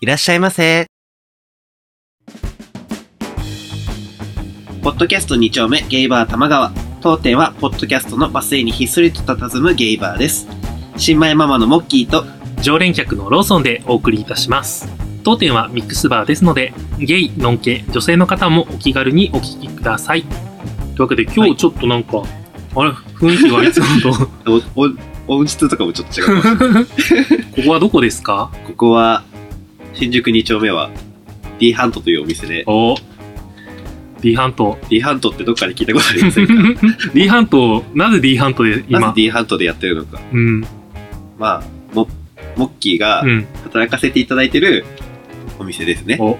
いらっしゃいませ。ポッドキャスト2丁目ゲイバー玉川。当店はポッドキャストのバス停にひっそりと佇むゲイバーです。新米ママのモッキーと常連客のローソンでお送りいたします。当店はミックスバーですので、ゲイ、ノンケ、女性の方もお気軽にお聞きください。というわけで今はい日ちょっとなんか、あれ、雰囲気がいつもと、音質とかもちょっと違う。ここはどこですかここは、新宿2丁目は D ハントというお店で、お D ハント。D ハントってどっかで聞いたことありませんか？D ハント、なぜ D ハントでなぜ今、D ハントでやってるのか。うん、まあ、も、モッキーがうん、働かせていただいてるお店ですね。お、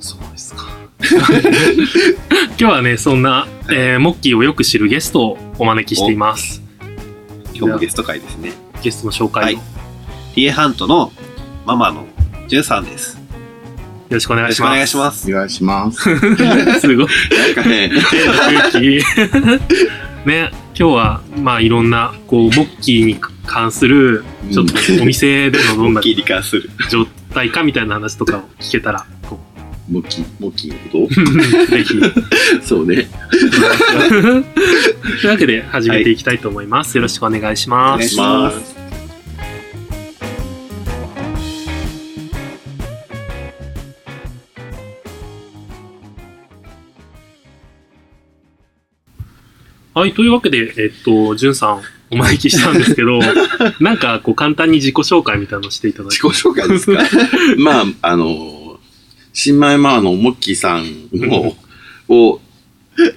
そうですか。今日はね、そんな、えーモッキーをよく知るゲストをお招きしています。今日もゲスト会ですね。ゲストの紹介を、はい D ハントのママのジュンさんです。よろしくお願いします。願いします。お願いします。すごい。なんかね、空気 ね今日はまあいろんなこうモッキーに関するちょっとお店でのどんなモッキーに関する。状態かみたいな話とかを聞けたらこモッキー、モッキーのこうぜひと そうね。というわけで始めていきたいと思います、よろしくお願いしおます願いします。はいというわけでえっとじゅんさんお招きしたんですけど なんかこう簡単に自己紹介みたいなのしていただいて自己紹介ですか？まあ、あの、新米ママのモッキーさんを、を、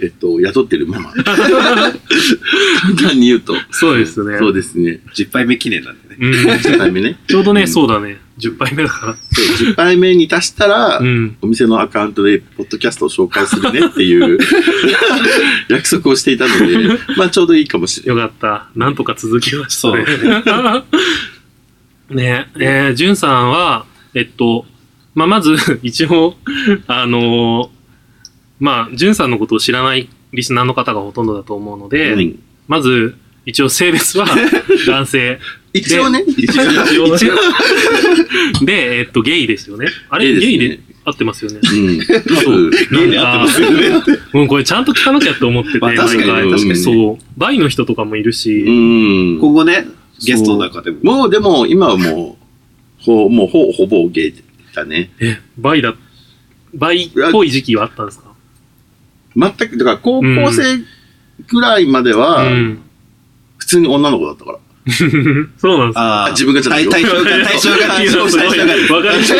えっと、雇ってるママ。簡単に言うと。そうですねそうですね。10杯目記念なんでね。うん、10杯目ね。ちょうどね、うんそうだね10杯目だかそう10杯目に達したら、らうんお店のアカウントでポッドキャストを紹介するねっていう 約束をしていたので、まあちょうどいいかもしれない。よかった。なんとか続きましたね。ねえ、ー、じゅんさんは、えっと、まあ、まず、一応、あのーまあ、じゅんさんのことを知らないリスナーの方がほとんどだと思うので、うんまず、一応性別は 男性。一応ね、一応一応ねで、えっと、ゲイですよね。あれ、ゲイで合ってますよね。うん。そうゲイで合ってますよね。うん、これちゃんと聞かなきゃって思ってて、まあ確かに毎回確かにそう。バイの人とかもいるし、うん。今後ね、ゲストの中でも。もうでも今はもう、ほもうほほぼゲイだね。え、バイだ、バイっぽい時期はあったんですか？全く、だから高校生ぐらいまでは、うん。普通に女の子だったから。そうなんですああ、自分がじゃないよ対対象が、対象が、対象が、対象が。わかりま した。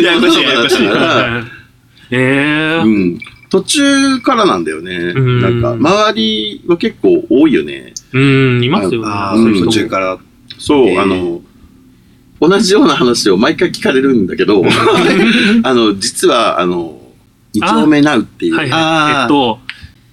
ややこしいややこしい。えー、うん。途中からなんだよね。うんなんか、周りは結構多いよね。うん、いますよね。ああ、うん途中から。そう、えーあの、同じような話を毎回聞かれるんだけど、あの、実は、あの、二丁目ナウっていう、はいあーはい。えっと、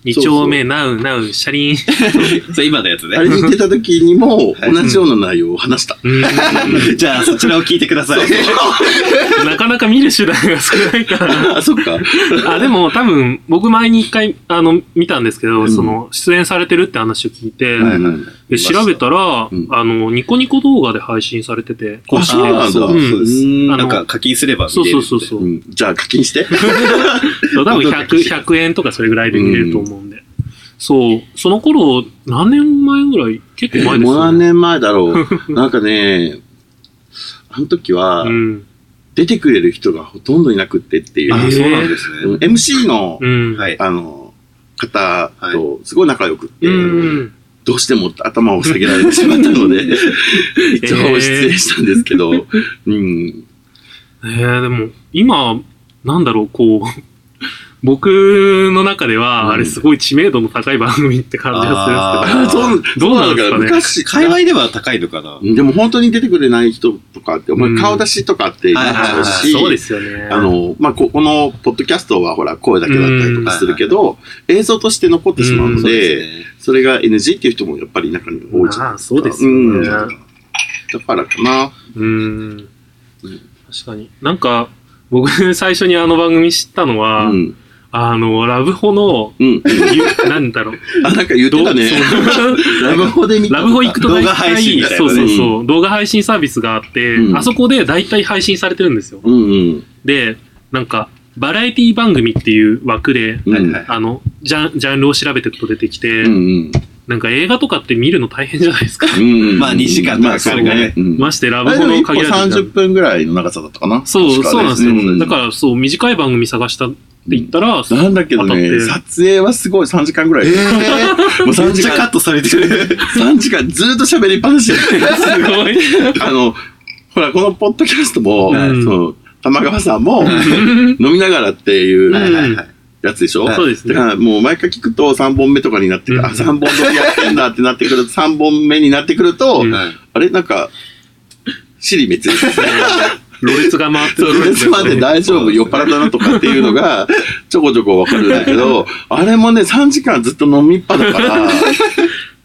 二丁目、ナウ、ナウ、車輪。それ今のやつねあ。れに出た時にもはい同じような内容を話した。うん じゃあ、そちらを聞いてください。なかなか見る手段が少ないから。あ、そっか。あ、でも多分、僕前に一回、あの、見たんですけど、うんその、出演されてるって話を聞いて、はいはいで調べたら、うんあの、ニコニコ動画で配信されてて、あ、そうなんだ。そううんそうです。うんあのなんか課金すれば見そうれるって。そうそうそう。うんじゃあ課金して。そう多分 100、100円とかそれぐらいで見れると思うんで。そう。その頃、何年前ぐらい？結構前ですもうよね。何年前だろう。なんかね、あの時はう、ん。出てくれる人がほとんどいなくってっていう。あ、えーそうなんですうんね。MC の、うん。はい。あの、方とすごい仲良くって、うん。どうしても頭を下げられてしまったので、一応失礼したんですけど、うん。えー、でも、今、なんだろう、こう、僕の中では、うんあれすごい知名度の高い番組って感じがあするんですけど、う、どうなんですかね？昔、界隈では高いのかな？でも本当に出てくれない人とかって、顔出しとかってなっちゃうし、そうですよね。あの、まあ、ここのポッドキャストはほら声だけだったりとかするけど、映像として残ってしまうので。それが NG っていう人もやっぱり中に多いじゃそうですようんね。だからかな。うん。確かに。なんか、僕最初にあの番組知ったのは、うん。あの、ラブホの、うん。ゆなんだろう。あ、なんか言ってたね。ラブホで見たラブホ行くと大動画配信みたいなねそうそうそう、動画配信サービスがあって、うんあそこで大体配信されてるんですよ。うんうん。で、なんか、バラエティ番組っていう枠で、あの、ジャン、ジャンルを調べていくと出てきて、うんうん。なんか映画とかって見るの大変じゃないですか。うん まあ2時間とかまあかかるからねましてラブあれでも1個ホの限られた時間30分ぐらいの長さだったかな。そう、そうなんですよ。うんだから、そう、短い番組探したって言ったら、なんだけどね、撮影はすごい3時間ぐらい。えー、もう3めっ時間、ちゃカットされてる。3時間ずーっと喋りっぱなしで。すごい。あの、ほら、このポッドキャストも、うんそう、玉川さんも、飲みながらっていう。やつでしょ、はいそうですね。だからもう毎回聞くと3本目とかになってくる、うんあ、3本撮りやってんだってなってくると、3本目になってくると、うんはいあれ？なんか、尻滅裂ですね。ろれつが回ってるそれつまで大丈夫、酔っ払ったなとかっていうのが、ちょこちょこわかるんだけど、あれもね、3時間ずっと飲みっぱだから、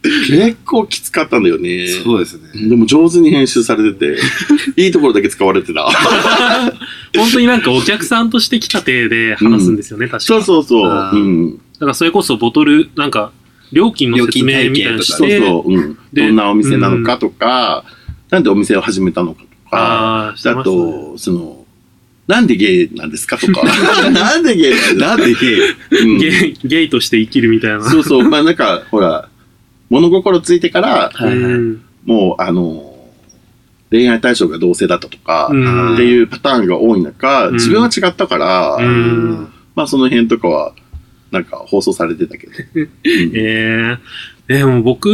結構きつかったんだよね。そうですね。でも上手に編集されてて、いいところだけ使われてた。本当になんかお客さんとして来た体で話すんですよね、確かそうそうそう。うん。だからそれこそボトル、なんか、料金の説明みたいなのしそうて、そう。うん。でどんなお店なのかとか、なんでお店を始めたのかとか、ああ、あと、その、なんでゲイなんですかとか、なんでゲイ なんでゲイ？うん。ゲイゲイとして生きるみたいな。そうそう。まあなんか、ほら、物心ついてから、はいはい。うんもう、あの、恋愛対象が同性だったとか、うん。っていうパターンが多い中、うん。自分は違ったから、うん。まあその辺とかは、なんか放送されてたけど。うん。ええでも僕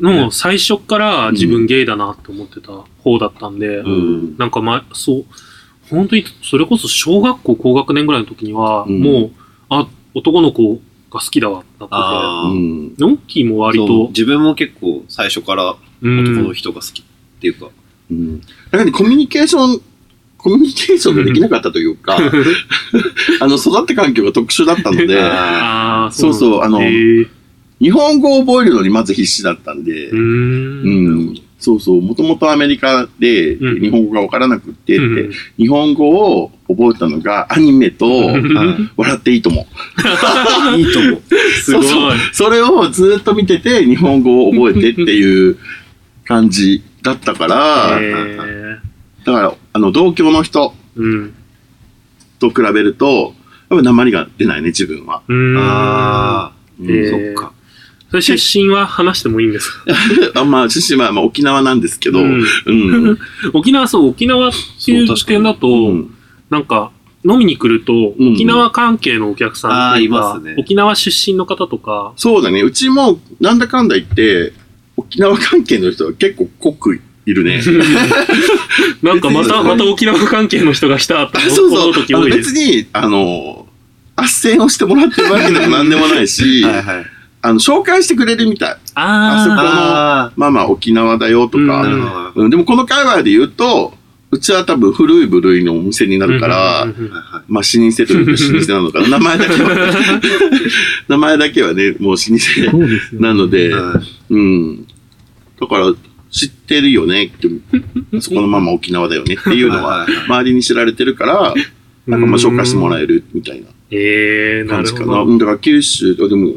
の最初から自分ゲイだなって思ってた方だったんで、うん。なんかま、そう、本当にそれこそ小学校高学年ぐらいの時には、うん。もう、あ、男の子が好きだわ、なってあー。うんて。ノッキーも割と、自分も結構最初からうん。男の人が好きっていうか、うん。だからね、コミュニケーション、コミュニケーションができなかったというか、あの、育って環境が特殊だったので、ああ、そうそうあの日本語を覚えるのにまず必死だったんで、うん。そうそう、もともとアメリカでうん日本語がわからなくってって、うん日本語を覚えたのがアニメと、うん笑っていいとも。いいと思う。すごい。そうそうそれをずっと見てて、日本語を覚えてっていう感じだったから、へだから、あの、同郷の人。と比べると、やっぱ鉛が出ないね、自分は。うん。あうんそっか。それ出身は話してもいいんですか？あまあ、出身はまあ沖縄なんですけど、ううんん。沖縄、そう、沖縄っていう視点だと、うんなんか、飲みに来ると、うん沖縄関係のお客さんっていうか、あーいますね沖縄出身の方とか、そうだね。うちも、なんだかんだ言って、沖縄関係の人は結構濃くいるね。なんかまた、また沖縄関係の人が来たってそう思そう時多いです。別に、あの、斡旋をしてもらってるわけでもなんでもないし、はいはい。あの、紹介してくれるみたい。あそこああまあまあ沖縄だよとか。うんでもこの界隈で言うと、うちは多分古い部類のお店になあ。るから、まあ老舗というか老舗なのかな。名前だけは、名前だけはね、もう老舗なので、はいうん。だから、知ってるよねって、そこのまま沖縄だよねっていうのは周りに知られてるから、なんかまあ紹介してもらえるみたいなええな感じかな。るほど。うんだから九州、あでも、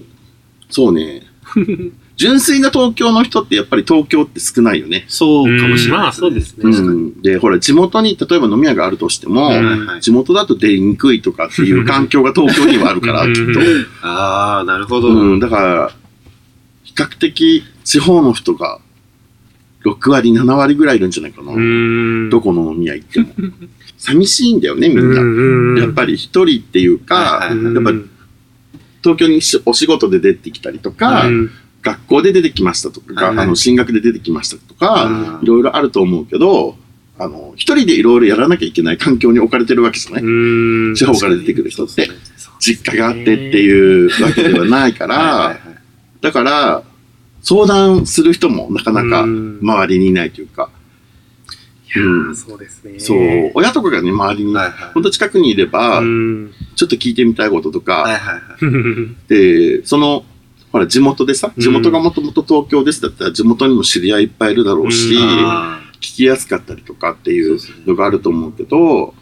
そうね。純粋な東京の人ってやっぱり東京って少ないよね。そうかもしれないまあそうですね。うん。で、ほら、地元に例えば飲み屋があるとしても、地元だと出にくいとかっていう環境が東京にはあるから、うんきっと。ああ、なるほど。うん、だから、比較的地方の人が6割、7割ぐらいいるんじゃないかな。うん。どこの飲み屋行っても。寂しいんだよね、みんな。うんやっぱり一人っていうか、やっぱ東京にしお仕事で出てきたりとか、うん。学校で出てきましたとか、あの進学で出てきましたとか、うん。いろいろあると思うけど、あの、一人でいろいろやらなきゃいけない環境に置かれてるわけじゃない、うん。地方から出てくる人って。実家があってっていうわけではないから、だから、相談する人もなかなかうん。周りにいないというか、うんそうですね。そう、親とかがね、周りに、はいはいほんと近くにいれば、うん。ちょっと聞いてみたいこととか、はいはいはい。で、その、ほら、地元でさ、うん地元がもともと東京ですだったら、地元にも知り合いいっぱいいるだろうし、うんあ聞きやすかったりとかっていうのがあると思うけど、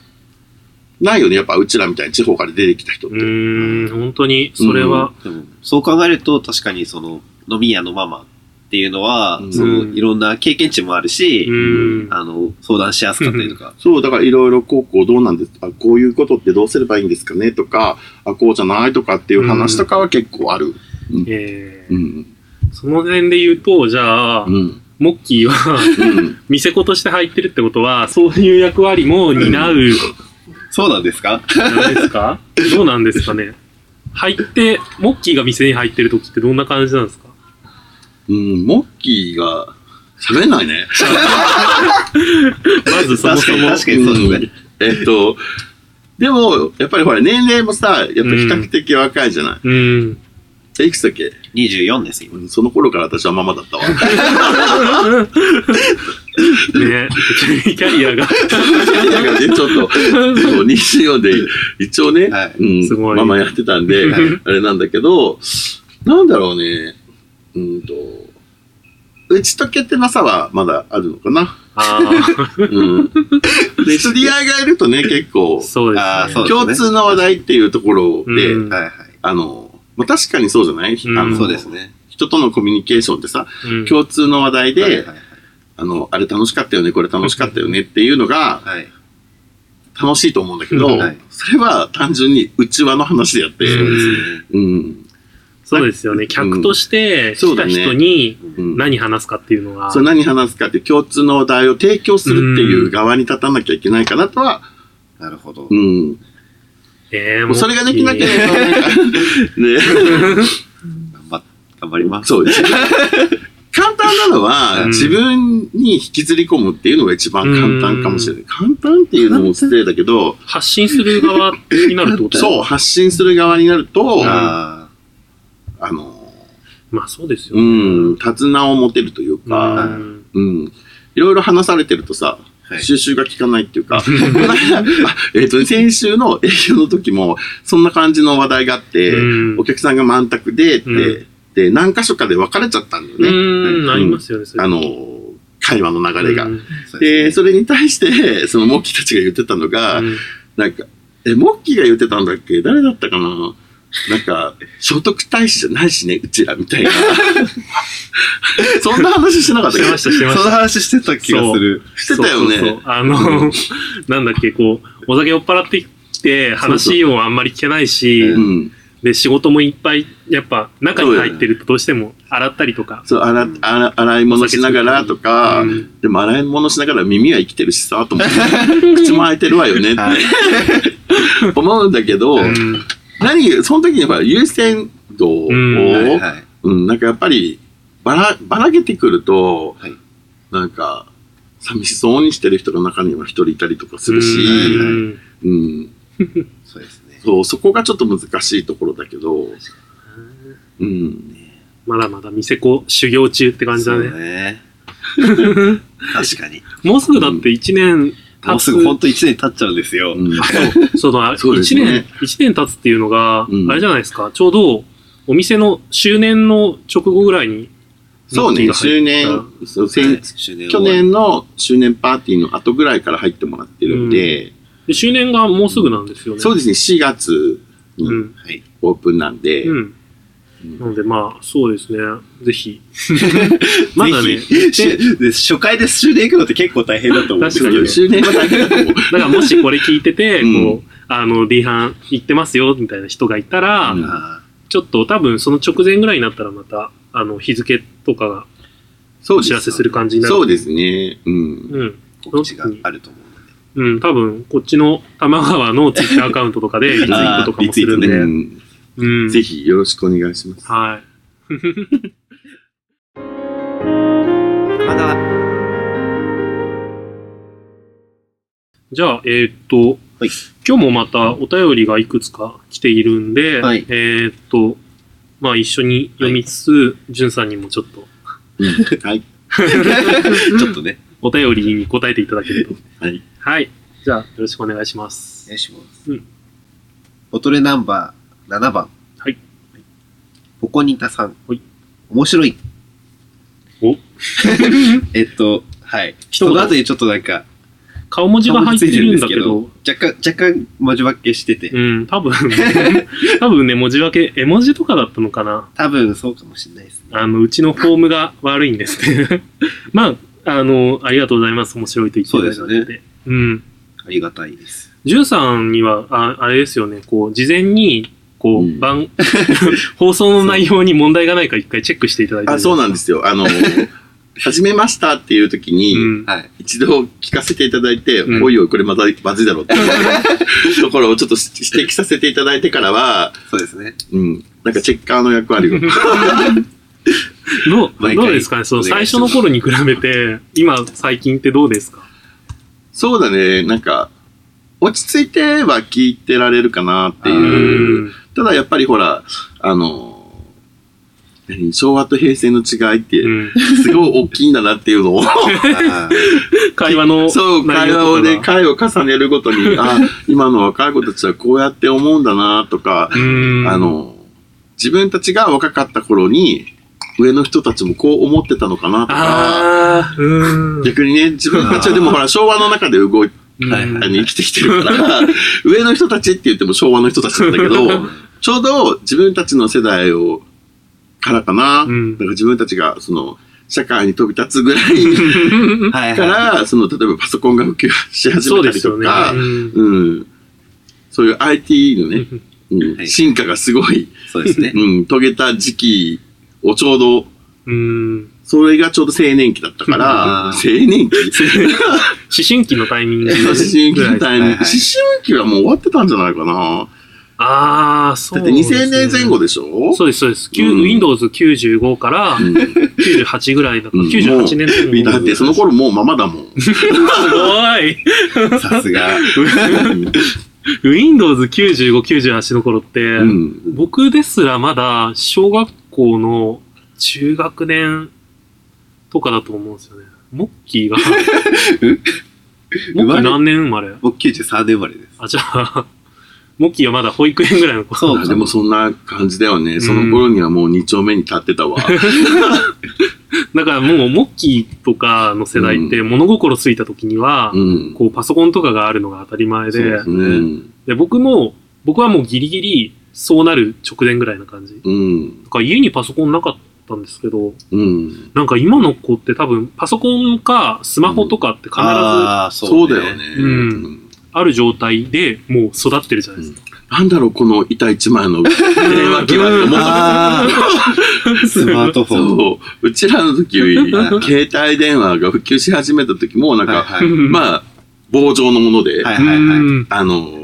ないよね。やっぱうちらみたいに地方から出てきた人って。うーん、本当に、それは、そう考えると確かにその飲み屋のママっていうのは、うん。そのいろんな経験値もあるし、うーん、あの相談しやすかったりとか、そう、だからいろいろこうこうどうなんですかこういうことってどうすればいいんですかねとか、あ、こうじゃないとかっていう話とかは結構ある。えーうん。その点で言うと、じゃあ、うん。モッキーは、うん。店子として入ってるってことは、そういう役割も担う、そうなんですか？なんですか？どうなんですかね？入って、モッキーが店に入ってる時ってどんな感じなんですか？うん、モッキーが喋んないね。まずそもそも。確かにそうですね。うんえっと、でも、やっぱりほら、年齢もさ、やっぱ比較的若いじゃない。うん。えいくつだっけ？24ですようんその頃から私はママだったわ。ねキャリアが。だからね、ちょっと、そう24で、一応ね、はいうんすごいママやってたんで、は いあれなんだけど、なんだろうね、うんと、打ち解けてなさはまだあるのかな？あうん。で、知り合いがいるとね、結構あ、、そうですね。あーそう共通の話題っていうところで、うんはいはい。あの、まあ、確かにそうじゃない、うんあのそうですね。人とのコミュニケーションってさ、うん共通の話題で、はいはいはいあの、あれ楽しかったよね、これ楽しかったよねっていうのがはい。楽しいと思うんだけど、うんはいそれは単純に内輪の話であって、うんそうですね。うん。そうですよね。客として来たそうだね人にうん。何話すかっていうのが。そう何話すかっていう共通の話題を提供するっていう側に立たなきゃいけないかなとは、なるほど。うん。えーもうそれができなければ、ね、頑張頑張ります。そうです。簡単なのは、うん自分に引きずり込むっていうのが一番簡単かもしれない。簡単っていうのも失礼だけど、発信する側になるってことそう、発信する側になると、ああの、まあそうですようね。ん、手綱を持てるといううか、んうん、いろいろ話されてるとさ、あ、はい。収集が効かないっていうか、この間あえっ、と、先週の営業の時も、そんな感じの話題があって、うんお客さんが満卓で、って、うんで、何箇所かで分かれちゃったんだようね。ん、ありますよね。あの、会話の流れが。うんで、そそれに対して、そのモッキーたちが言ってたのが、うんなんか、え、モッキーが言ってたんだっけ？誰だったかな？なんか、聖徳太子じゃないしね、うちら、みたいな。そんな話してなかったっけ？してました、してました。話してた気がする。してたよね。そうそうそうあの、なんだっけ、こう、お酒酔っ払ってきて、話をあんまり聞けないし、うん。で、仕事もいっぱい、やっぱ、中に入ってるとどうしても洗ったりとか。そう、洗、洗洗い物しながらとか、うんでも洗い物しながら耳は生きてるしさ、と思って、口も開いてるわよねってはい 思うんだけど、うん何、その時にほら、優先度を、うんはいはい。うん、なんかやっぱり、ばら、ばらけてくると、はいなんか、寂しそうにしてる人が中には一人いたりとかするし、うんうん、そうですね。そう、そこがちょっと難しいところだけど、うん、まだまだ店子修行中って感じだそうね。ね。確かに。もうすぐだって1年。もうすぐ本当1年経っちゃうんですよ。うん。あ そう、そうです1年ね、一年経つっていうのがう、ん。あれじゃないですか、ちょうど、お店の周年の直後ぐらいに、そうね、周年、そう去年の周年パーティーの後ぐらいから入ってもらってるんで、で周年がもうすぐなんですよね。そうですね、4月にうん。はい。オープンなんで、うん。なので、まあ、そうですね。ぜひ。まだね、初回で終電行くのって結構大変だと思うんですけど確かに。周年は大変だと思う。だからもしこれ聞いてて、うんこう、あの、D 班行ってますよ、みたいな人がいたら、ちょっと多分その直前ぐらいになったらまた、あの、日付とかがお知らせする感じになる。そうですね。うん。うん。ー告知があると思う。うん、多分、こっちの玉川のツイッターアカウントとかでリツイートとかもするんで。うんうん。ぜひよろしくお願いします。はい。玉川。じゃあ、えーっと、はい今日もまたお便りがいくつか来ているんで、はいえーっと、まあ一緒に読みつつ、じゅんさんにもちょっとうんはい。ちょっとね、お便りに答えていただけると。はい。はい。じゃあ、よろしくお願いしますお。願いします。うんボトルナンバー7番。はい。ポコニタさん。はい。面白い。お えっと、はい。一言その後にちょっとなんか、顔文字が入ってるんだけど、若干、若干文字分けしてて、うん、多分、多分ね、文字分け、絵文字とかだったのかな？多分そうかもしれないですね。あの、うちのフォームが悪いんですね。まあ、あの、ありがとうございます。面白いと言っていただいたのそうですで。うん。ありがたいです。ジュンさんには、ああれですよね、こう、事前に、こう、うん番、放送の内容に問題がないか一回チェックしていただいて。あ、そうなんですすよ。あの、始めましたっていう時に、うん。はい。一度聞かせていただいて、うんおいおい、これまたまずいだろうっていう ところをちょっと指摘させていただいてからは、そうですね。うん、なんかチェッカーの役割を。どう、どうですかね？その最初の頃に比べて、今、最近ってどうですか？そうだね、なんか、落ち着いては聞いてられるかなってういう。ん。ただやっぱりほら、あの、何昭和と平成の違いってう、ん。すごい大きいんだなっていうのを、あ 会話のそう、会話をね、回を重ねるごとに、あ、今の若い子たちはこうやって思うんだなとか、うん。あ、の、自分たちが若かった頃に、上の人たちもこう思ってたのかなとか。逆にね、自分たちはでもほら、昭和の中で動いて、うんはいあの生きてきてるから、上の人たちって言っても昭和の人たちなんだけど、ちょうど自分たちの世代を、からかな。うんだから自分たちが、その、社会に飛び立つぐらい かはら、その、例えばパソコンが普及し始めた。りとか、うんうん。そういう IT のね、うんはい進化がすごい、い。そうですね。うん、遂げた時期をちょうど、うん。それがちょうど青年期だったから、あ青年期？思春期のタイミング思春期のタイミング、思春期はもう終わってたんじゃないかな。ああ、そだってうですね。2000年前後でしょ？そうです、そうです。ううん Windows 95からうん98ぐらいだから、うん98年前後。だってその頃もうママだもん。すごい さすが。!Windows 95、98の頃って、うん。僕ですらまだ小学校の中学年とかだと思うんですよね。モッキーが。モッキー何年生まれ？僕93年生まれです。あ、じゃあ、モッキーはまだ保育園ぐらいの子。そうあでもそんな感じだよね。その頃にはもう2丁目に立ってたわ。だからもうモッキーとかの世代って物心ついた時には、うん。こうパソコンとかがあるのが当たり前でそうです、うん。で僕も、僕はもうギリギリそうなる直前ぐらいな感じ。うん。だから家にパソコンなかったんですけど、うん。なんか今の子って多分パソコンかスマホとかって必ずあああ、そうだよね。うんる状態でもう育ってるじゃないですか。なんだろう、この板一枚の電話機はって思ったああ、スマートフォン。そう。うちらの時、携帯電話が普及し始めた時も、なんか、はいはいまあ、棒状のもので、はいはいはい。うんあの、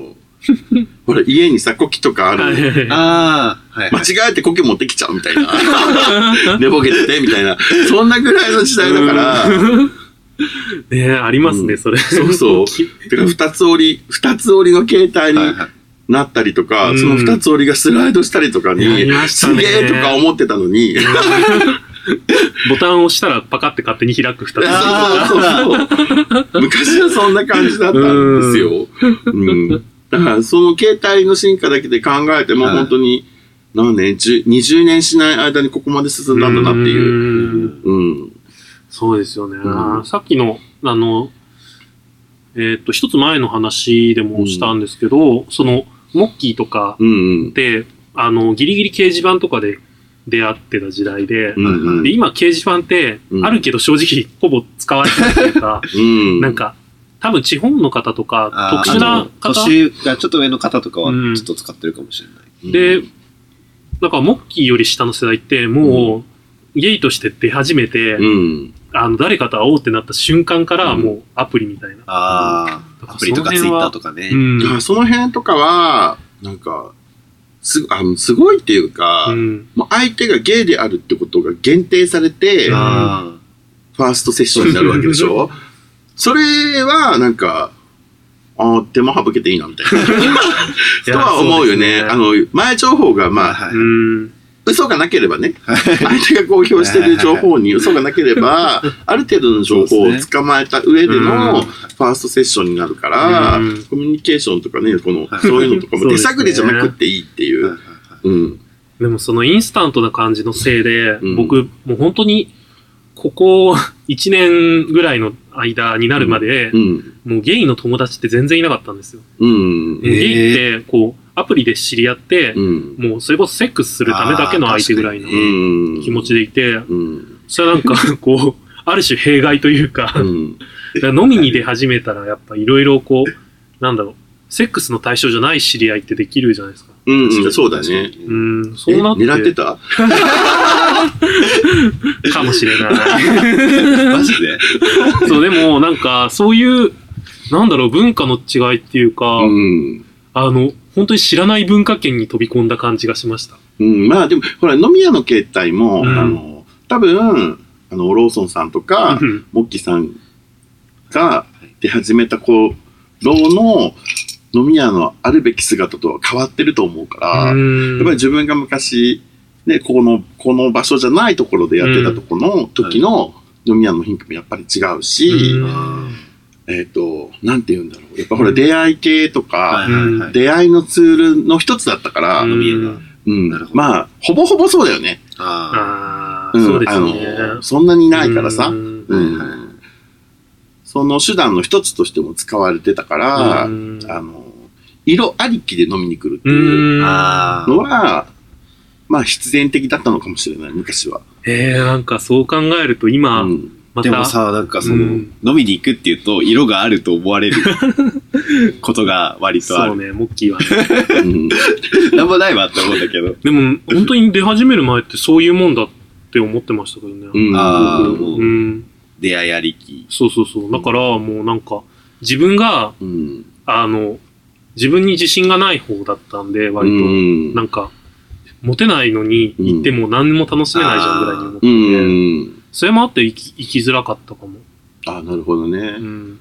ほら、家にさ、コキとかある。ああ、はい間違えてコキ持ってきちゃうみたいな。寝ぼけてて、みたいな。そんなぐらいの時代だから、ねえ、ありますね、うん。それ。そうそう。てか二つ折り、二つ折りの携帯になったりとか、うん。その二つ折りがスライドしたりとかに、すげえとか思ってたのに、ボタンを押したらパカって勝手に開く二つ。あそうそうそう。昔はそんな感じだったんですよ。うん。だから、その携帯の進化だけで考えても、はい本当に、何年、10 20年しない間にここまで進んだんだなっていう。うんうん。そうですよね。うんさっきの、あの、えーっと、一つ前の話でもしたんですけど、その、モッキーとかうんって、あの、ギリギリ掲示板とかで出会ってた時代で、うん。うんで今掲示板ってう、んあるけど正直ほぼ使われてないというか、うん。なんか、多分地方の方とか特殊な方？年がちょっと上の方とかはうんちょっと使ってるかもしれない。で、だからモッキーより下の世代ってもう、ゲイとして出始めて、うん。あの、誰かと会おうってなった瞬間からうんもうアプリみたいな。あだあ、らアプリとかツイッターとかねう。ん。その辺とかは、なんか、すあのすごいっていうか、うん。もう相手がゲイであるってことが限定されて、フあァーストセッションになるわけでしょ？それは、なんか、ああ、手間省けていいな、みたいな。とは思うよね。あの、前情報が、あ、まあ、はいうん。嘘がなければね、相手が公表してる情報に嘘がなければ、ある程度の情報を捕まえた上でうん。のファーストセッションになるからうん、コミュニケーションとかね、このはい、そういうのとかも手探りじゃなくていいっていう。でもそのインスタントな感じのせいで、うん。僕、もう本当に、ここ1年ぐらいの間になるまで、うん。もうゲイの友達って全然いなかったんですよ。うん。ゲイって、こう、アプリで知り合って、うん。もうそれこそセックスするためだけの相手ぐらいのうん。気持ちでいて、うん。それはなんか、こう、ある種弊害というか、うん。だから飲みに出始めたらやっぱいろいろこう、なんだろう、セックスの対象じゃない知り合いってできるじゃないですか。うん、うん、そうだね。うん、そうなって。え狙ってた？かもしれない。マジで？そう、でもなんか、そういう、なんだろう、文化の違いっていうか、うん。あの、本当に知らない文化圏に飛び込んだ感じがしました。うん、まあでも、ほら、飲み屋の形態も、うんあの、多分、あの、ローソンさんとかう、んモッキーさんが出始めた頃の飲み屋のあるべき姿とは変わってると思うから、やっぱり自分が昔、ね、この、この場所じゃないところでやってたところの時の飲み屋の雰囲気もやっぱり違うし、うん。えっ、と、なんて言うんだろう。やっぱほら、出会い系とか、はいはいはい。出会いのツールの一つだったから、うん。飲み屋が。うん。なるほど。まあ、ほぼほぼそうだよね。ああそうですあね。の、そんなにないからさ、うん。その手段の一つとしても使われてたから、うん。あの、色ありきで飲みに来るってういうん。あ。あのは、まあ必然的だったのかもしれない、昔は。えー、なんかそう考えると今、うんまた、でもさ、なんかその、うん飲みに行くっていうと、色があると思われる ことが割とある。そうね、モッキーはね。うんなんもないわって思うんだけど。でも、本当に出始める前ってそういうもんだって思ってましたけどね。うんああ、うんもう、うん。出会いありき。そうそうそう。だから、もうなんか、自分が、うんあの、自分に自信がない方だったんで、割と、うんなんか、モテないのに行っても何も楽しめないじゃんぐらいに思って。それもあって生き生きづらかったかも。あなるほどねう。ん。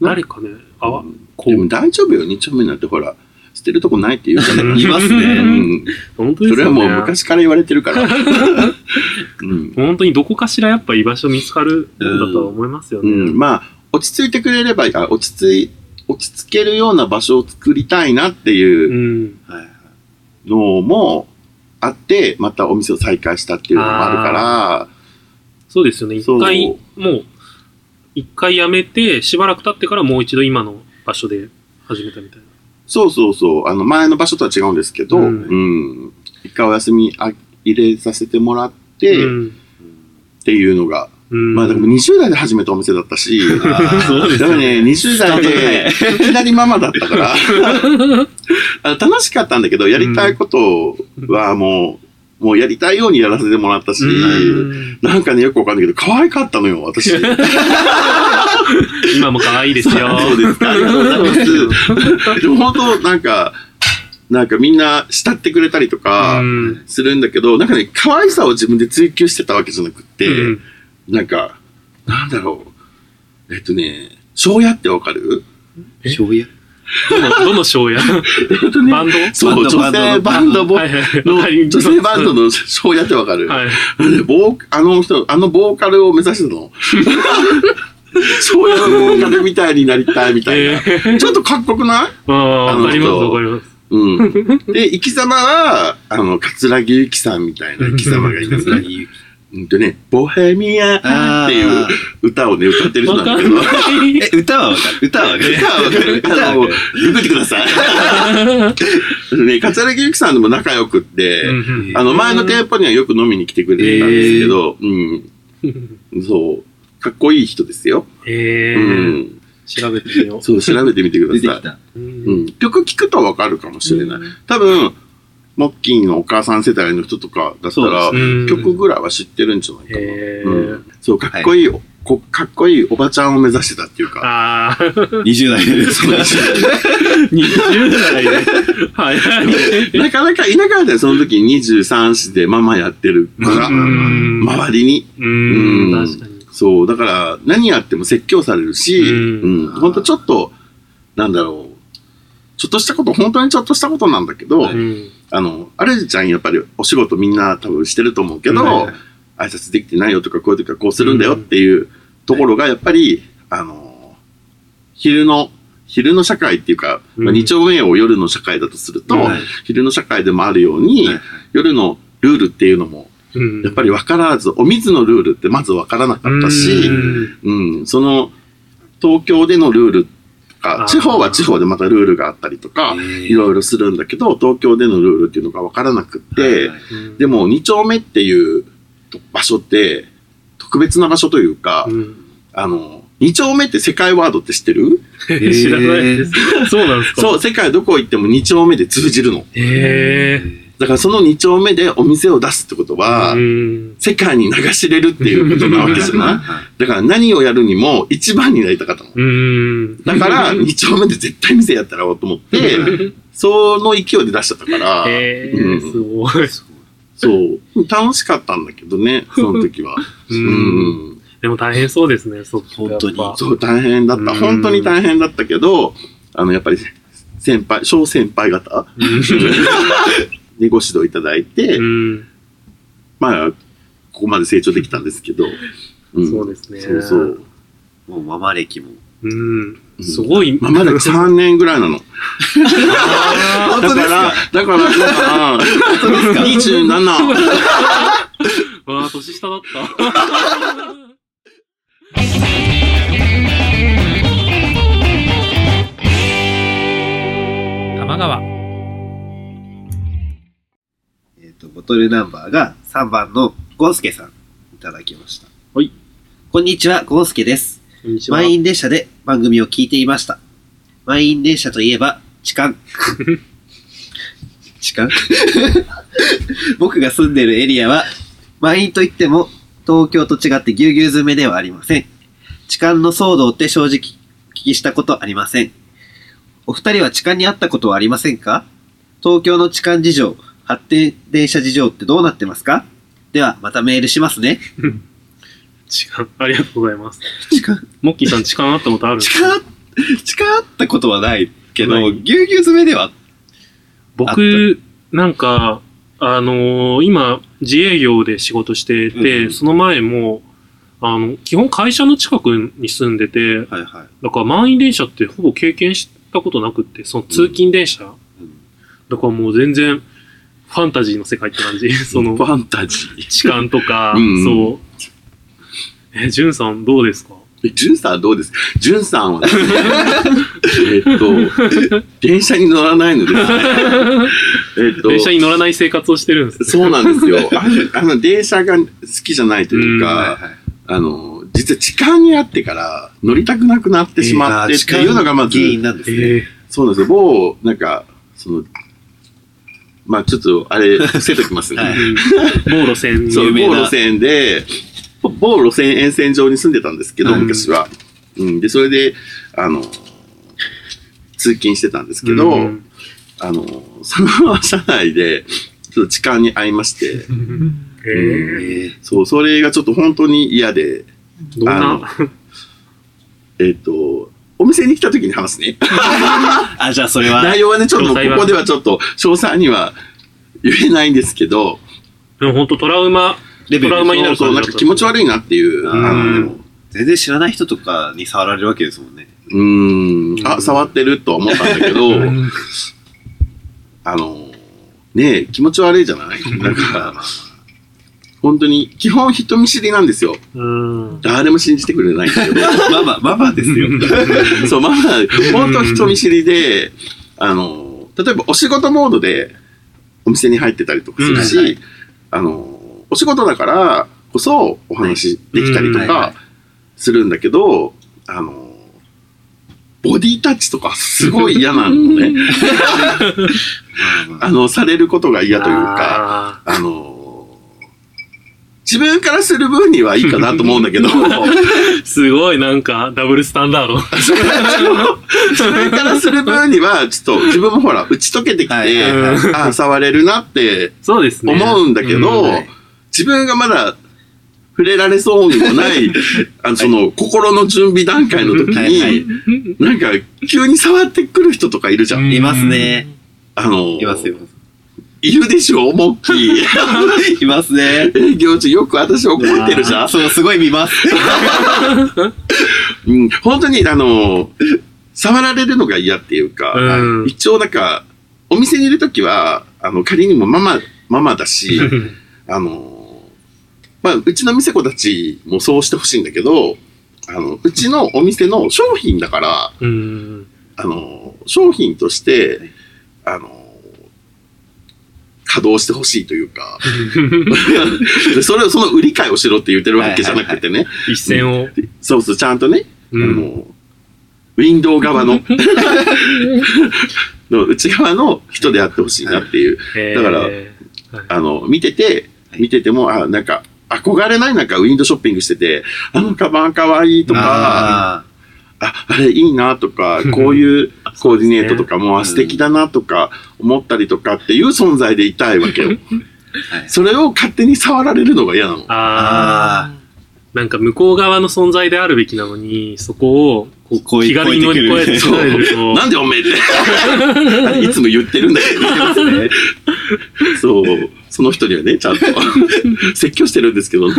誰かね、あこう、でも大丈夫よ、二丁目なんてほら、捨てるとこないって言うじゃない。いますうね。ん。本当ですよね。それはもう昔から言われてるから。うん。本当にどこかしらやっぱ居場所見つかるもんだとは思いますよね。うん、まあ、落ち着いてくれれば、あ落ち着い、落ち着けるような場所を作りたいなっていうのもあって、またお店を再開したっていうのもあるから、そうですよね。一回、もう、一回やめて、しばらく経ってからもう一度今の場所で始めたみたいな。そうそうそう、あの、前の場所とは違うんですけど、ううんん。一回お休みあ入れさせてもらって、っうん。ていうのが、うん。まあでも20代で始めたお店だったし、そうですだからよね。ね、20代で、いきなりママだったから、楽しかったんだけど、やりたいことはもう、もうやりたいようにやらせてもらったし、うんなんかね、よくわかんないけど、可愛かったのよ、私。今も可愛いですよ。そうですか。ありがとうございます。でも本当、なんか、なんかみんな慕ってくれたりとかうんするんだけど、なんかね、可愛さを自分で追求してたわけじゃなくって、うんなんか、なんだろう。えっとね、庄屋ってわかる？え？醤油どの、どの章やえっとねバンド？そう、女性バンドボはいはいの女性バンドの庄屋ってわかる、はい。あのねボーあの人、あのボーカルを目指してたの。庄屋のボーカルみたいになりたいみたいな。えちょっとかっこよくない？ー、ああ、わかります、あの人わかります。うん。で、生き様は、あの、桂木由紀さんみたいな生き様がいる んですね。うんとね、ボヘミアっていう歌をね、歌ってる人なんだけど。え、歌はわかる歌はわかる歌はわかる歌はあの、わかるググってください。ね、桂木由紀さんとも仲良くって、うんあの、前の店舗にはよく飲みに来てくれてたんですけど、うん。そう。かっこいい人ですよ。えー、うん。調べてみよそう、調べてみてください。うん。曲聴くとわかるかもしれない。多分、モッキーのお母さん世代の人とかだったら、曲ぐらいは知ってるんじゃないかな。うん、そう、かっこいい、こかっこいいおばちゃんを目指してたっていうか。ああ、20代ですね。20代で。早い。なかなかいなかったよ、その時23歳でママやってる子が、うん周りに。ううんん、確かに。そう、だから何やっても説教されるし、ううんん、ほんとちょっと、なんだろう、ちょっとしたこと、本当にちょっとしたことなんだけど、うん。あの、あるじゃん、やっぱりお仕事みんな多分してると思うけど、はい挨拶できてないよとか、こういう時はこうするんだよっていうところが、やっぱり、あの、昼の、昼の社会っていうか、まあ、うん。二丁目を夜の社会だとすると、はい昼の社会でもあるように、はい夜のルールっていうのもうん。やっぱり分からず、お水のルールってまず分からなかったし、うん。うん、その、東京でのルールとか地方は地方でまたルールがあったりとか、いろいろするんだけど、東京でのルールっていうのが分からなくって、うんでも2丁目っていう場所って、特別な場所というか、うん。あの、2丁目って世界ワードって知ってる？知らないです。そうなんですか。そう、世界どこ行っても2丁目で通じるの。へえ。だからその2丁目でお店を出すってことは、うん世界に流しれるっていうことなわけじゃない？だから何をやるにも一番になりたかったの。うん。だから2丁目で絶対店やったらおうと思って、その勢いで出しちゃったから、へえ、うんすごい。そう。楽しかったんだけどね、その時は。ううんん。でも大変そうですね、そ本当にそう、大変だった。うん本当に大変だったけど、あの、やっぱり、先輩、小先輩方？でご指導いただいて、うん。まあ、ここまで成長できたんですけど、うんそうですねそうそう。もうママ歴も。うん。すごい。まあ、まだ3年ぐらいなの。あだから、だから、だか？ら、27。ーわあ、年下だった。玉川。ボトルナンバーが3番のゴンスケさんいただきました。はい。こんにちは、ゴンスケです。こんにちは。満員電車で番組を聞いていました。満員電車といえば、痴漢。痴漢？僕が住んでるエリアは、満員といっても、東京と違ってぎゅうぎゅう詰めではありません。痴漢の騒動って正直、お聞きしたことありません。お二人は痴漢にあったことはありませんか？東京の痴漢事情、発展電車事情ってどうなってますか？では、またメールしますね。痴漢。ありがとうございます。痴漢モッキーさん痴漢あったことあるんですか？近っ。近あったことはないけど、ない。ぎゅうぎゅう詰めでは、僕、なんか、あのー今、自営業で仕事してて、うんその前も、あの、基本会社の近くに住んでて、はいはい。だから満員電車ってほぼ経験したことなくって、その通勤電車、だからもう全然、ファンタジーの世界って感じ。そのフ、ァンタジー。痴漢とか、うんそう。え、ジュンさんどうですか？え、ジュンさんはどうです？ジュンさんはね、えっと、電車に乗らないのですね。えっと、電車に乗らない生活をしてるんですね。そうなんですよ。あの、あの電車が好きじゃないというか、はいはい。あの、実は痴漢にあってから乗りたくなくなってしまってっていうのがまず、原因なんですね。えそうなんですよ。某、なんか、その、まあちょっと、あれ、伏せときますね。はい。ー、某路線にそう、某路線で、某路線沿線上に住んでたんですけど、うん。昔は。うん。で、それで、あの、通勤してたんですけど、うんあの、その車内で、ちょっと痴漢に遭いまして、えー。えーそう、それがちょっと本当に嫌で、どんあのな、えっ、と、お店に来た時に話すね。あ、じゃあそれは、内容はね、ちょっとここではちょっと詳細には言えないんですけど、でも本当トラウマ、レベルトラウマになるそうそう、なんか気持ち悪いなっていう、全然知らない人とかに触られるわけですもんね。うーん、あ、触ってるとは思ったんだけど、うん。あの、ねえ、気持ち悪いじゃない？なんか、本当に、基本人見知りなんですよ。うん。誰も信じてくれないんだけど。ママ、ママですよ。そう、まあまあ、本当人見知りで、あの、例えばお仕事モードでお店に入ってたりとかするし、うんはいあの、お仕事だからこそお話できたりとはいうんはいはかするんだけど、あの、ボディタッチとかすごい嫌なのね。あの、されることが嫌というか、ああの、自分からする分にはいいかなと思うんだけど、ー すごいなんかダブルスタンダード。自分からする分には、ちょっと自分もほら、打ち解けてきて、はいはいはいああ、触れるなってそうですね。思うんだけど、うんはい自分がまだ触れられそうにもない、あのその、心の準備段階の時に、はいはいなんか、急に触ってくる人とかいるじゃん。いますね。あの、いますよ。いるでしょ、モッキー。いますね。営業中よく私怒ってるじゃん。そう、すごい見ます。うん、本当に、あの、触られるのが嫌っていうか、うん一応なんか、お店にいるときは、あの、仮にもママ、ママだし、あの、まあ、うちの店子たちもそうしてほしいんだけど、あの、うちのお店の商品だから、うん。あの、商品として、あの、稼働してほしいというか、それを、その売り買いをしろって言ってるわけじゃなくてね、一線を。そうそう、ちゃんとね、うんあの、ウィンドウ側の、の内側の人であってほしいなっていう、だからあの、見てて、見てても、あ、なんか、憧れないなんかウィンドウショッピングしてて、あのカバンかわいいとか、ああ、あれいいなとか、こういうコーディネートとかもあ素敵だなとか思ったりとかっていう存在でいたいわけよ。ー はいそれを勝手に触られるのが嫌なの。ああ。なんか向こう側の存在であるべきなのに、そこをこう気軽に乗り越えてる。なんでおめえって？いつも言ってるんだけど。ねそう。その人にはね、ちゃんと説教してるんですけど、えう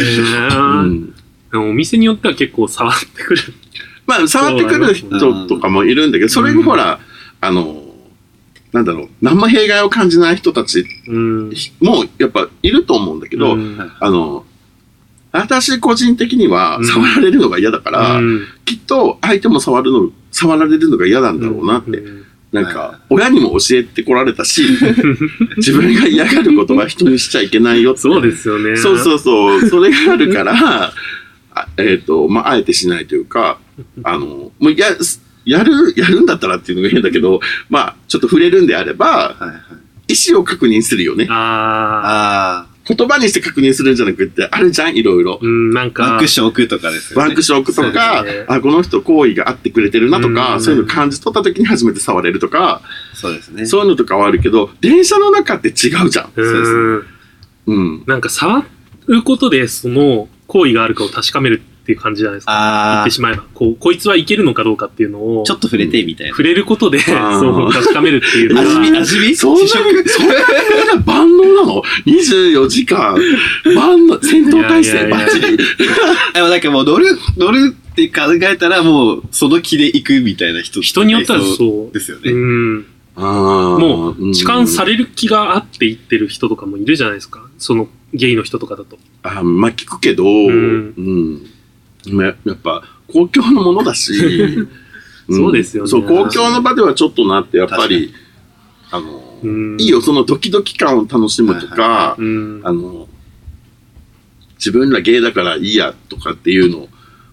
ーんお店によっては結構触ってくる。まあ、触ってくる人とかもいるんだけど、それにほら、あの、なんだろう、何も弊害を感じない人たちうん。もやっぱいると思うんだけど、うんあの、私個人的にはうん触られるのが嫌だから、うんきっと相手も触るの、触られるのが嫌なんだろうなって。うんなんか、親にも教えてこられたし、自分が嫌がることは人にしちゃいけないよって。そうですよね。そうそうそう。それがあるから、あえっ、と、まあ、あえてしないというか、あの、もうや、やる、やるんだったらっていうのが変だけど、まあ、ちょっと触れるんであれば、はいはい意思を確認するよね。ああ。あ言葉にして確認するんじゃなくて、あるじゃん、いろいろ。うん、なんあ、ワかンクッ、ション置くとかですよね。ワンクッション置くとかね、あ、この人好意があってくれてるなとか、うんそういうの感じ取った時に初めて触れるとか、そうですね。そういうのとかはあるけど、電車の中って違うじゃん。うそうですん。うん。なんか触ることで、その行為があるかを確かめるっていう感じじゃないですか。言って、しまえば。こう、こいつはいけるのかどうかっていうのを、ちょっと触れてみたいな。触れることで、そう、確かめるっていうの味見、は、味見そんな そんなに万能なの ?24 時間、万能、戦闘態勢？バッチリ。でもなんかもう乗る、乗るって考えたらもうその気で行くみたいな人人によってはそう。ですよね。うん。もう、痴漢されれる気があって言ってる人とかもいるじゃないですか。その、ゲイの人とかだと。あまあ聞くけど、うんん。ややっぱ、公共のものだし、んそうですよねそう、公共の場ではちょっとなって、やっぱり、あの、うん。いいよ、そのドキドキ感を楽しむとはいか、うん。あの、自分らゲイだからいいやとかっていうの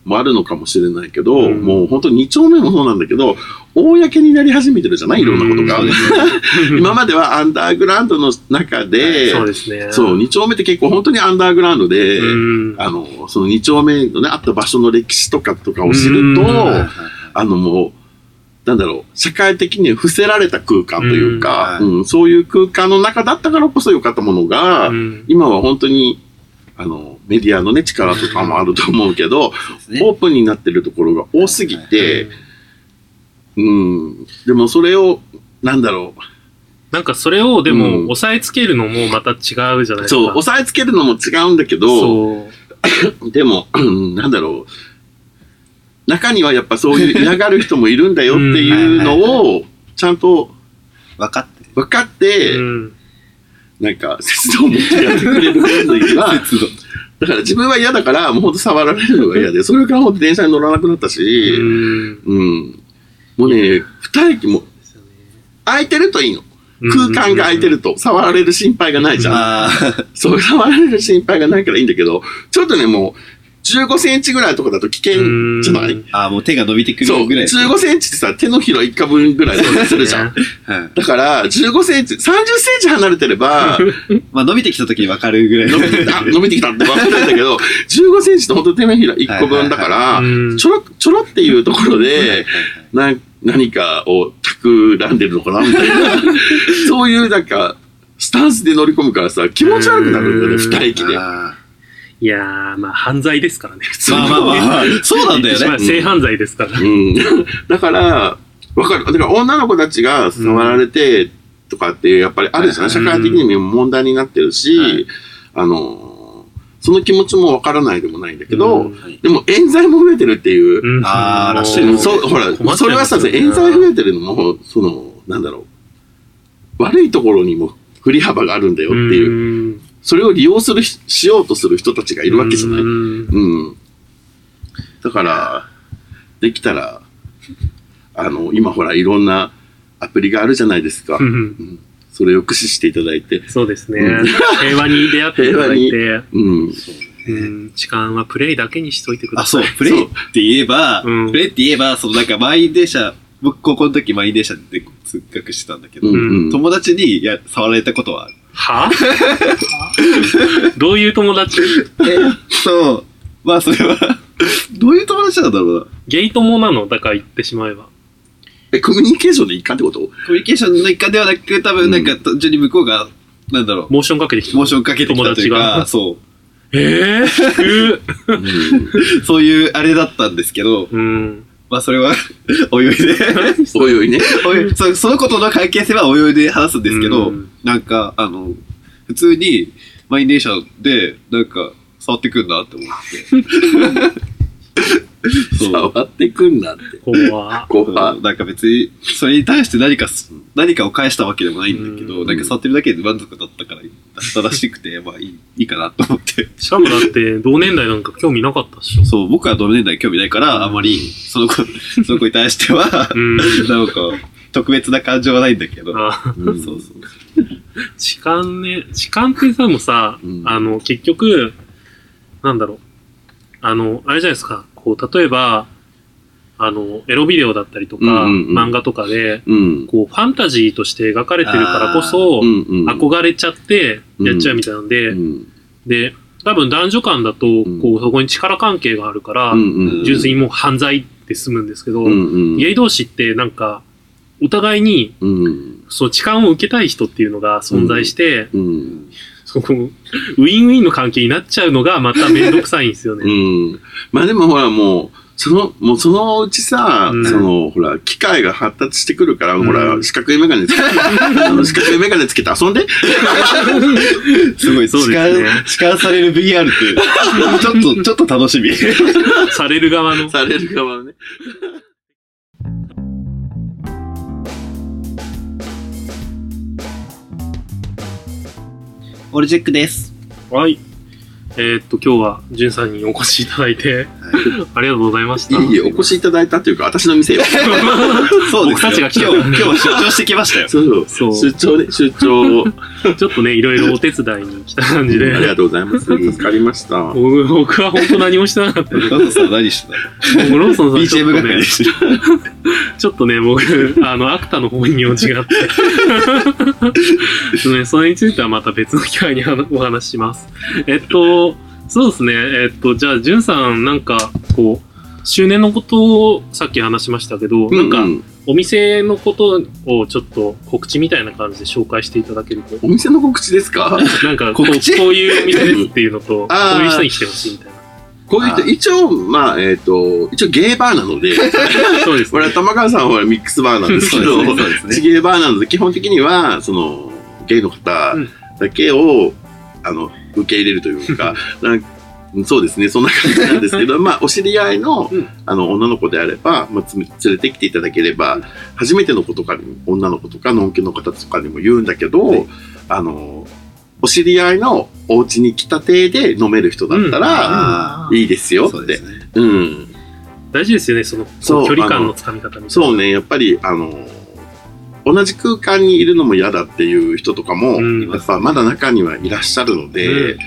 もあるのかもしれないけど、うん。もう本当二丁目もそうなんだけど、公になり始めてるじゃない？いろんなことが。うん 今まではアンダーグラウンドの中で、そうですね。そう、二丁目って結構本当にアンダーグラウンドで、うん。あの、その二丁目のね、あった場所の歴史とかとかを知ると、あのもう、なんだろう、社会的に伏せられた空間というか、うん。うんそういう空間の中だったからこそ良かったものが、うん。今は本当に、あの、メディアのね、力とかもあると思うけど、ねオープンになってるところが多すぎて、うん、でもそれを、なんだろなんかそれをでうんも押さえつけるのもまた違うじゃないでう、すか。そう、押さえつけるのも違うんだけど。でも、うんなんだろう、中にはやっぱそういう嫌がる人もいるんだよっていうのを、ちゃんと分かってる。分かって、うん。なんか、節度を持ってやってくれる分には、節度。だから自分は嫌だから、もう本当触られるのが嫌で、それから本当電車に乗らなくなったし、うんうん。もうね、二駅も、空いてるといいの。空間が空いてると、触られる心配がないじゃん。そう、触られる心配がないからいいんだけど、ちょっとね、もう、15センチぐらいのとかだと危険じゃない？うん。ああ、もう手が伸びてくそう、るぐらい。15センチってさ、手のひら1個分ぐらいするじゃん。はい。だから、15センチ、30センチ離れてれば、まあ伸びてきた時に分かるぐらい。伸びてきた、伸びてきたって分かるんだけど、15センチって本当手のひら1個分だから、うん。ちょろ、ちょろっていうところで、な何かを企んでるのかなみたいな、そういうなんか、スタンスで乗り込むからさ、気持ち悪くなるんだよね、うん二駅で。あいやー、まあ犯罪ですからね、普通にーまあまあまあ、そうなんだよね。まあ性犯罪ですから。うん。だから、わかる。だから女の子たちが触られてとかって、やっぱりあるじゃない、うん。社会的にも問題になってるし、はい。あの、その気持ちもわからないでもないんだけど、うん。はいでも冤罪も増えてるっていう、うん。あーらしいそう、ほら、それはさ、冤罪増えてるのも、その、なんだろう、悪いところにも振り幅があるんだよっていう。うんそれを利用するし、しようとする人たちがいるわけじゃない。うんうん。だから、できたら、あの、今ほら、いろんなアプリがあるじゃないですか。うんうんそれを駆使していただいて。そうですねうん。平和に出会っていただいて、うん。うん、時間はプレイだけにしといてくだあ、さい。そう、プレイって言えば、うんプレイって言えば、そのなんか満員電車、僕高校の時満員電車で通学してたんだけど。友達にや触られたことは。は？どういう友達？そう。まあそれは、どういう友達なんだろうな？ゲイ友なの？だから言ってしまえば。え、コミュニケーションで一環ってこと？コミュニケーションの一環ではなく、多分なんか単純に向こうが、なんだろモーションかけてきう、た。モーションかけてきたという友達か、がそえー、うん。う、そういうあれだったんですけど、うん。まあそれは、おいおいで、おいおいね。おいそそのことの関係性はおいおいで話すんですけど、うんなんか、あの、普通に満員電車で、なんか、触ってくんなって思って。触ってくんなって。怖こう、うんなんか別に、それに対して何かす、何かを返したわけでもないんだけど、うんなんか触ってるだけで満足だったから、だったらしくて、まあいい、いいかなと思って。しかもだって、同年代なんか興味なかったっしょ？そう、僕は同年代興味ないから、あんまり、その子、その子に対しては、うん。なんか、特別な感情はないんだけど。そうそう。痴漢ね、痴漢ってさ、もうさ、うんあの、結局、なんだろう。あの、あれじゃないですか。こう、例えば、あの、エロビデオだったりとか、うんうんうん漫画とかで、うん。こう、ファンタジーとして描かれてるからこそ、うんうん。憧れちゃって、やっちゃうみたいなんで、うん。で、多分男女間だと、んこう、そこに力関係があるから、うんうん。純粋にもう犯罪って済むんですけど、うんうん。ゲイ同士ってなんか、お互いに、うん。その痴漢を受けたい人っていうのが存在して、うん。そこ、ウィンウィンの関係になっちゃうのがまためんどくさいんですようね。ん。まあでもほらもう、その、もうそのうちさ、うんその、ほら、機械が発達してくるから、うんほら、四角いメガネつけて、四角いメガネつけて遊んで。すごい、そう痴ですね漢、痴漢される VR って、ちょっと、ちょっと楽しみ。される側の。される側のね。オルジェックです。はい。えーっと、今日は、じゅんさんにお越しいただいて、ありがとうございました。いいえ、お越しいただいたというか、私の店よ。そうですよ僕たちが来た今日、今日出張してきましたよ。そうそう出張ね、出張。ちょっとね、いろいろお手伝いに来た感じで。ありがとうございます。助かりました。僕僕は本当何もしてなかったです。ガトさん何してたのローソンさんちょっとね。ちょっとね、僕、あの、アクタの本名違って。ちょっとね、それについてはまた別の機会に話お話しします。えっと、そうですね、えっと、じゃあ、じゅんさん、なんか、こう、周年のことをさっき話しましたけど、なんか、ううお店のことをちょっと告知みたいな感じで紹介していただけると。お店の告知ですか？なんか こう、こういうお店ですっていうのと、こういう人に来てほしいみたいな。こういう人、一応、まあ、えっ、と、一応ゲーバーなので、そうですこれは玉川さんはミックスバーなんですけど、ねね。ちゲーバーなので、基本的には、その、ゲイの方うんだけを、あの、受け入れるというか、なんそうですね、そんな感じなんですけど、まあ、お知り合いの、うんあの、女の子であれば、まあ、つ連れてきていただければ、初めての子とかにも、女の子とか、のんけの方とかにも言うんだけど、はいあの、お知り合いのお家に来た体で飲める人だったら、いいですよってそうです。ね。うん。大事ですよね、その、そう距離感のつかみ方みたいな。そうね、やっぱり、あの、同じ空間にいるのも嫌だっていう人とかも、うん。やっぱまだ中にはいらっしゃるので、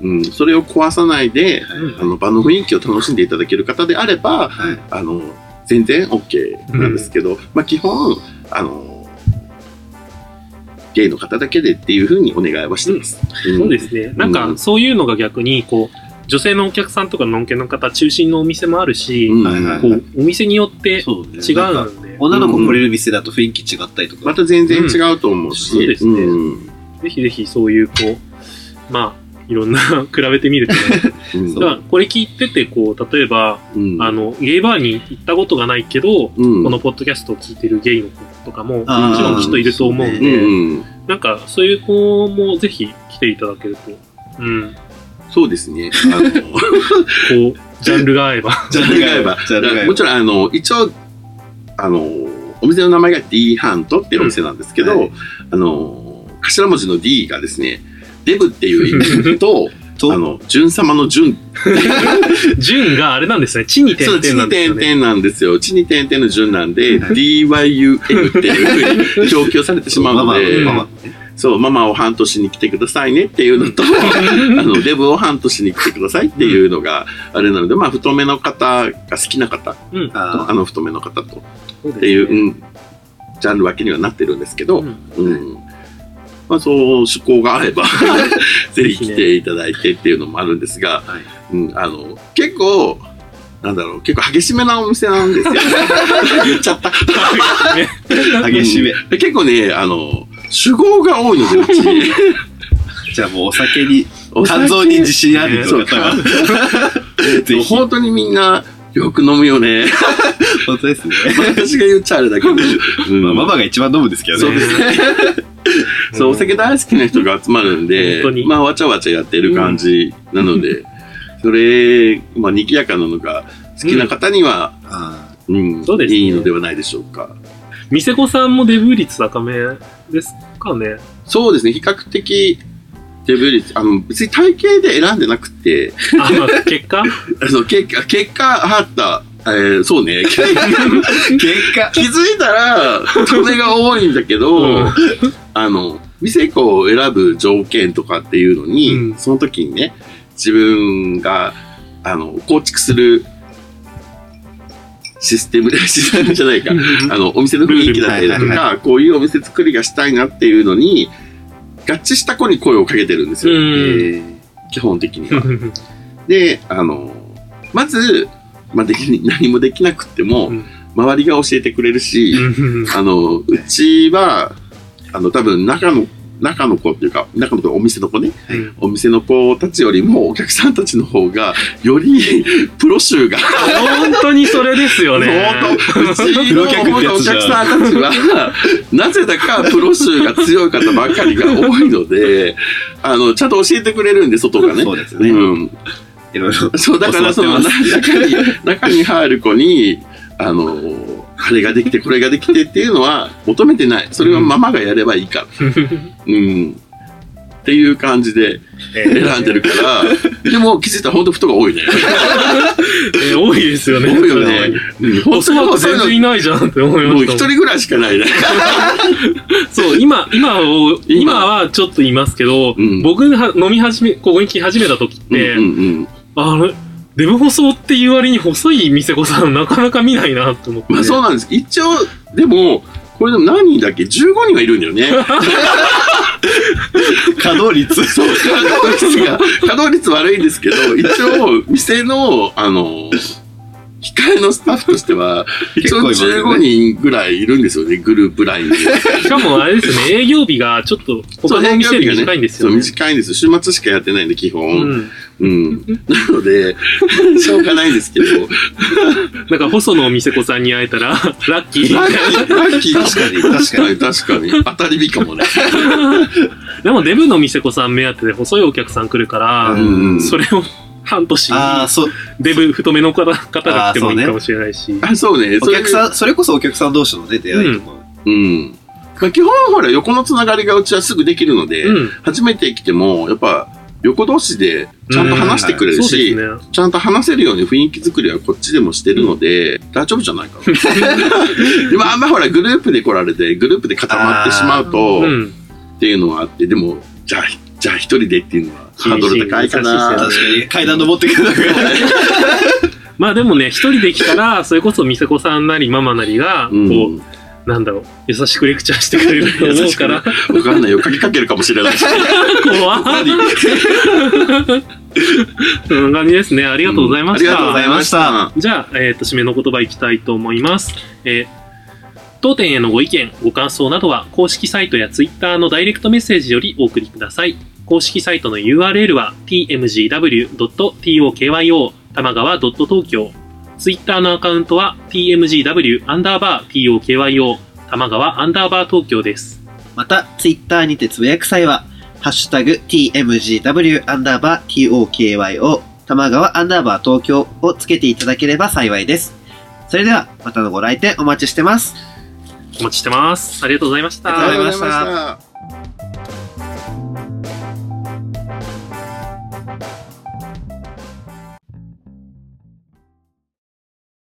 うん、それを壊さないで、うん。あの、場の雰囲気を楽しんでいただける方であれば、はい。あの、全然 OK なんですけど、まあ基本、あの、ゲイの方だけでっていうふうにお願いはしてます。ん。そうですね。なんか、うん。そういうのが逆に、こう、女性のお客さんとかのんけの方中心のお店もあるし、うん。はいはいこう、お店によって違うんで、女の子来れる店だと雰囲気違ったりとか。また全然違うと思うし、うん。そうですね。うん。ぜひぜひそういう、こう、まあ、いろんな比べてみるとね、うん。だからこれ聞いてて、こう、例えば、うん。あの、ゲイバーに行ったことがないけど、うん。このポッドキャストを聞いてるゲイの子とかも、もちろんきっといると思うんうで、んうんなんか、そういう子もぜひ来ていただけると、うん、そうですね。あの こう、ジャンルが合えば。ジャンルが合えば。ジャンルが合えば。もちろん、あの、一応、あの、お店の名前が D ハントっていうお店なんですけど、うんはいあの、頭文字の D がですね、デブっていう意味と、とあの、純様の純。順があれなんですね。地に点々なんですよね。点々なんですよ。地に点々の純なんで、はい DYUM っていうふうに表記をされてしまうので、そう、ママを半年に来てくださいねっていうのと、あの、デブを半年に来てくださいっていうのがあれなので、まあ、太めの方が好きな方うん。と、ああの太めの方とっていう、ねうん、ジャンル分けにはなってるんですけど、うんうん。まあ、そう、趣向が合えば、ぜひ来ていただいてっていうのもあるんですが、はいうん、あの、結構、なんだろう、結構激しめなお店なんですよ。言っちゃった。ね激しめ。で結構ね、あの、酒豪が多いので、うち。じゃあもうお酒に、肝臓に自信あるそう方は、えっとぜひ本当にみんな、よく飲むよね。本当ですね。まあ私が言っちゃあれだけど。うんまあ、ママが一番飲むんですけどね。そうですね。そう、お酒大好きな人が集まるんでまあ、わちゃわちゃやってる感じなので、それ、まあ、賑やかなのが好きな方には、あうん、いいのではないでしょうか。店子さんもデブー率高めですかね。そうですね、比較的、デブ率、あの、別に体型で選んでなくて、あ、まあ、結果？あの、結果、結果、あった、えーそうね、結果ー結果、気づいたら、それが多いんだけど、うん。あの、店子を選ぶ条件とかっていうのに、うん。その時にね、自分が、あの、構築するシステムで、システムじゃないか、あの、お店の雰囲気だったりだとか、こういうお店作りがしたいなっていうのに、合致した子に声をかけてるんですよ、うん。え基本的には。で、あの、まず、まあ、でき、何もできなくっても、うん。周りが教えてくれるし、うん。あの、うちは、あの、多分中の、中の子っていうか、中の子、お店の子ね、うんお店の子たちよりもお客さんたちの方が、より プロ集が、本当にそれですよね。本当、うちのお客さんたちは、なぜだかプロ集が強い方ばっかりが多いので、あの、ちゃんと教えてくれるんで、外がね。そうですね。うん。いろいろ。そう、だからその、中に、中に入る子に、あの、あれができて、これができてっていうのは求めてない。それはママがやればいいから。うん。っていう感じで選んでるから、でも気づいたら本当太が多いね。えー多いですよね。多いよね。うん、本当全然いないじゃんって思いました。一人ぐらいしかないね。そう、今、今を、今今はちょっといますけど、うん僕が飲み始め、ここに来始めた時って、うんうんうん。あれ、デブ細っていう割に細い店子さんなかなか見ないなと思って。まあそうなんです。一応、でも、これでも何人だっけ ?15 人はいるんだよね。稼働率。そう、稼働率が、稼働率悪いんですけど、一応、店の、あの、控えのスタッフとしては、結構いますよね15人ぐらいいるんですよね、グループラインで。しかもあれですよね、営業日がちょっと他のお店より短いんですよそう、ね。短いんです。週末しかやってないんで、基本。うん。うん。なので、しょうがないんですけど、なんか細のお店子さんに会えたら、ラッキー。ラッキー確かに確かに、確かに。当たり日かもね。でもデブの店子さん目当てで細いお客さん来るから、うんそれを半年にああ、そう。デブ太めの方方が来てもいいかもしれないし。あ、そうね。お客さん、それこそお客さん同士のね、出会いとか。うん。まあ、基本ほら、横のつながりがうちはすぐできるので、うん。初めて来ても、やっぱ、横同士でちゃんと話してくれるし、ね。ちゃんと話せるように雰囲気作りはこっちでもしてるので、大丈夫じゃないかな。でもあんまほら、グループで来られて、グループで固まってしまうと、っうん。ていうのはあって、でも、じゃあ、じゃあ一人でっていうのはハードル高いかな。優確かに階段登ってくるのが。まあでもね、一人で来たら、それこそ店子さんなりママなりが、うんこう、なんだろう、優しくレクチャーしてくれると思うから、わかんないよ。鍵かけるかもしれないし。怖い。そんな感じですね。ありがとうございました。ありがとうございました。じゃあ、えっ、と、締めの言葉いきたいと思います。えー当店へのご意見、ご感想などは、公式サイトやツイッターのダイレクトメッセージよりお送りください。公式サイトの URL は tmgw.tokyo 玉川 .tokyo。ツイッターのアカウントは tmgw アンダーバー tokyo 玉川アンダーバー東京です。また、ツイッターにてつぶやく際は、ハッシュタグ tmgw アンダーバー tokyo 玉川アンダーバー東京をつけていただければ幸いです。それでは、またのご来店お待ちしてます。お待ちしてます。ありがとうございました。ありがとうございました。